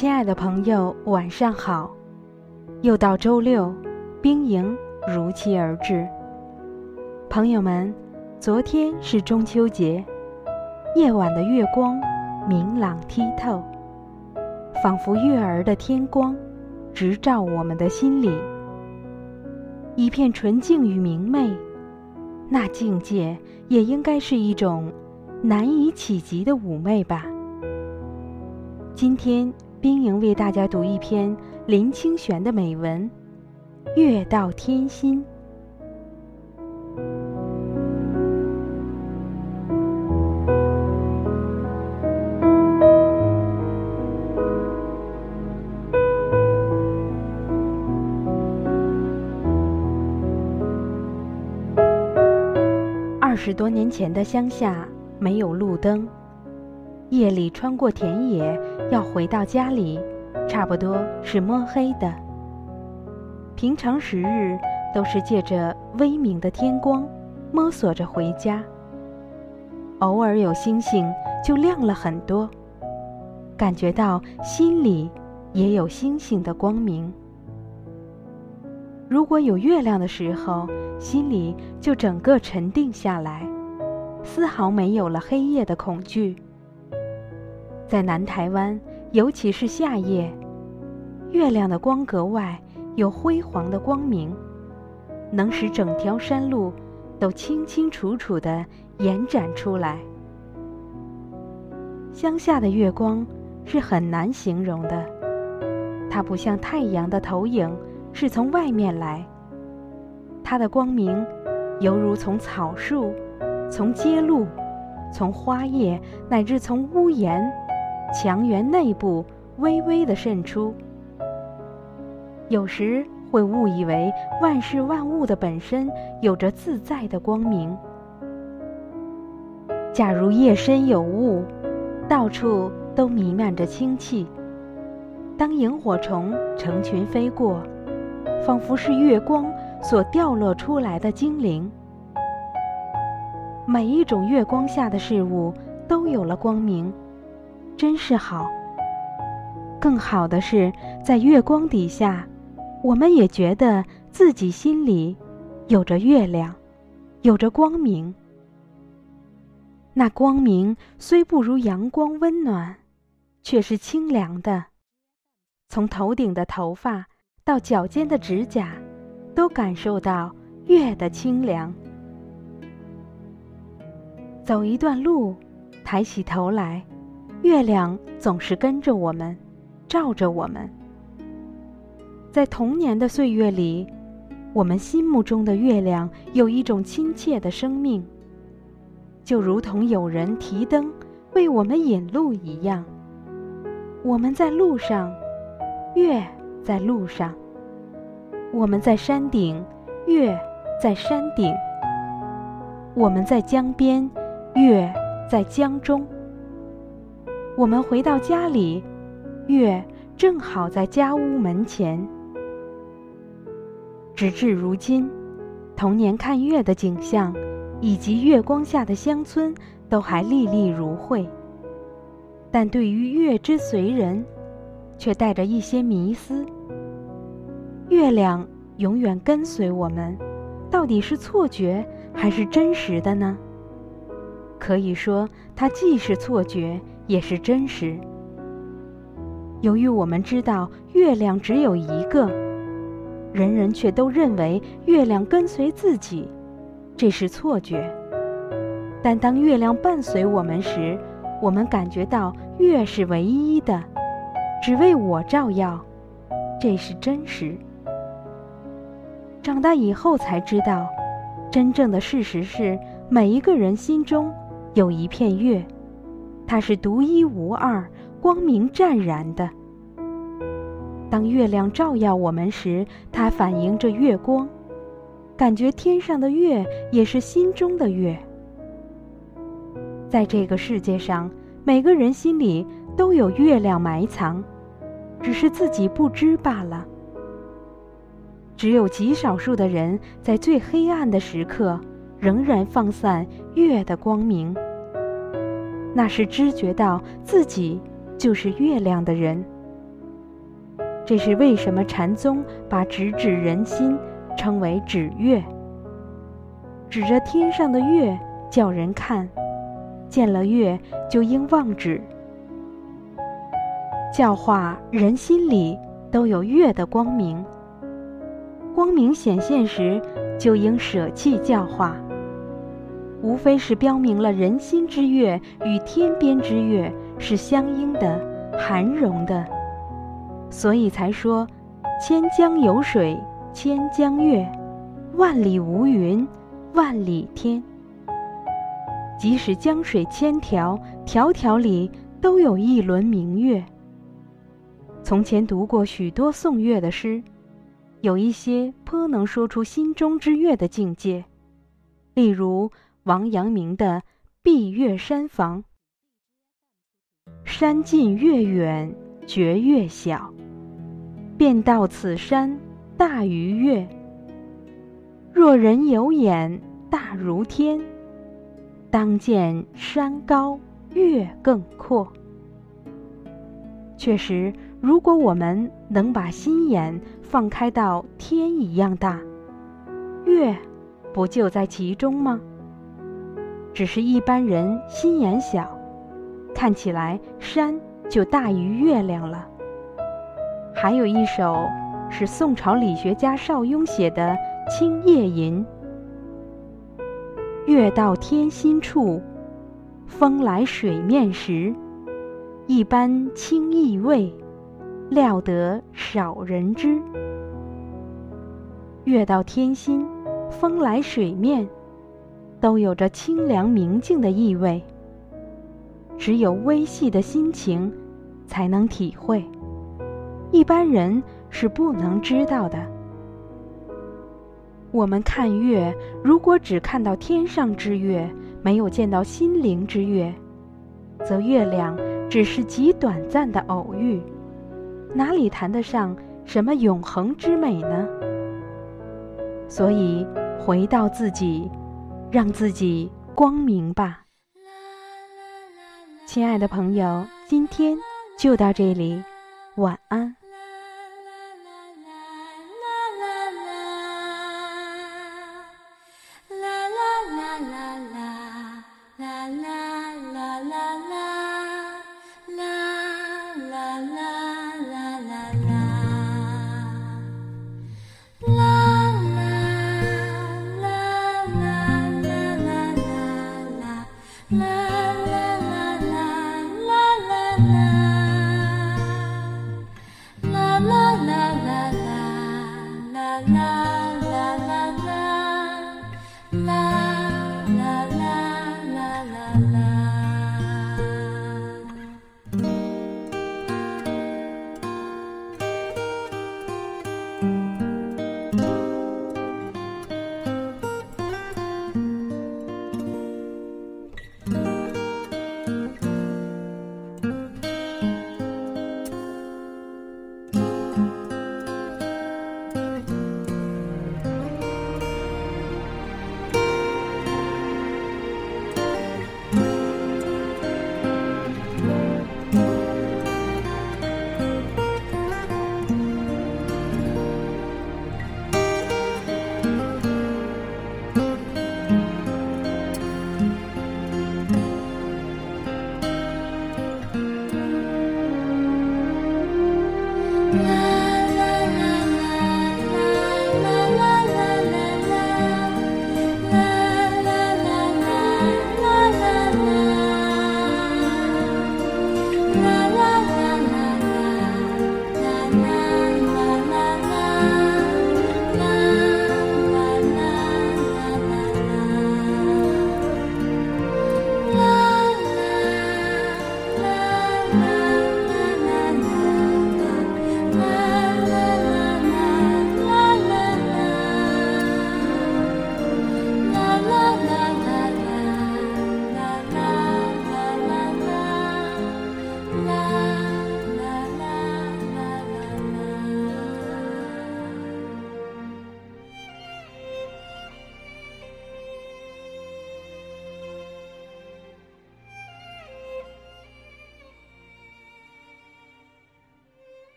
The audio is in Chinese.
亲爱的朋友，晚上好！又到周六，兵营如期而至。朋友们，昨天是中秋节，夜晚的月光明朗剔透，仿佛月儿的天光，直照我们的心里。一片纯净与明媚，那境界也应该是一种难以企及的妩媚吧。今天。冰莹为大家读一篇林清玄的美文《月到天心》。二十多年前的乡下没有路灯。夜里穿过田野，要回到家里，差不多是摸黑的。平常时日都是借着微明的天光，摸索着回家。偶尔有星星，就亮了很多，感觉到心里也有星星的光明。如果有月亮的时候，心里就整个沉定下来，丝毫没有了黑夜的恐惧。在南台湾，尤其是夏夜，月亮的光格外有辉煌的光明，能使整条山路都清清楚楚地延展出来。乡下的月光是很难形容的，它不像太阳的投影是从外面来，它的光明犹如从草树、从街路、从花叶乃至从屋檐。墙垣内部微微的渗出，有时会误以为万事万物的本身有着自在的光明。假如夜深有雾，到处都弥漫着清气，当萤火虫成群飞过，仿佛是月光所掉落出来的精灵。每一种月光下的事物都有了光明。真是好。更好的是，在月光底下，我们也觉得自己心里有着月亮，有着光明。那光明虽不如阳光温暖，却是清凉的。从头顶的头发到脚尖的指甲，都感受到月的清凉。走一段路，抬起头来。月亮总是跟着我们，照着我们。在童年的岁月里，我们心目中的月亮有一种亲切的生命，就如同有人提灯为我们引路一样。我们在路上，月在路上；我们在山顶，月在山顶；我们在江边，月在江中。我们回到家里，月正好在家屋门前。直至如今，童年看月的景象，以及月光下的乡村，都还历历如绘。但对于月之随人，却带着一些迷思。月亮永远跟随我们，到底是错觉还是真实的呢？可以说，它既是错觉。也是真实。由于我们知道月亮只有一个，人人却都认为月亮跟随自己，这是错觉。但当月亮伴随我们时，我们感觉到月是唯一的，只为我照耀，这是真实。长大以后才知道，真正的事实是每一个人心中有一片月。它是独一无二、光明湛然的。当月亮照耀我们时，它反映着月光，感觉天上的月也是心中的月。在这个世界上，每个人心里都有月亮埋藏，只是自己不知罢了。只有极少数的人在最黑暗的时刻，仍然放散月的光明。那是知觉到自己就是月亮的人，这是为什么禅宗把直指人心称为指月，指着天上的月叫人看，见了月就应望止，教化人心里都有月的光明。光明显现时，就应舍弃教化，无非是标明了人心之月与天边之月是相应的、含容的。所以才说：“千江有水千江月，万里无云万里天。”即使江水千条，条条里都有一轮明月。从前读过许多颂月的诗，有一些颇能说出心中之月的境界，例如王阳明的《闭月山房》：“山近月远，觉月小。”便道此山大于月，若人有眼大如天，当见山高月更阔。确实，如果我们能把心眼放开到天一样大，月不就在其中吗？只是一般人心眼小，看起来山就大于月亮了。还有一首是宋朝理学家邵雍写的《清夜吟》：“月到天心处，风来水面时，一般清意味，料得少人知。”月到天心，风来水面，都有着清凉明净的意味。只有微细的心情，才能体会。一般人是不能知道的。我们看月，如果只看到天上之月，没有见到心灵之月，则月亮只是极短暂的偶遇，哪里谈得上什么永恒之美呢？所以，回到自己，让自己光明吧。亲爱的朋友，今天就到这里，晚安。La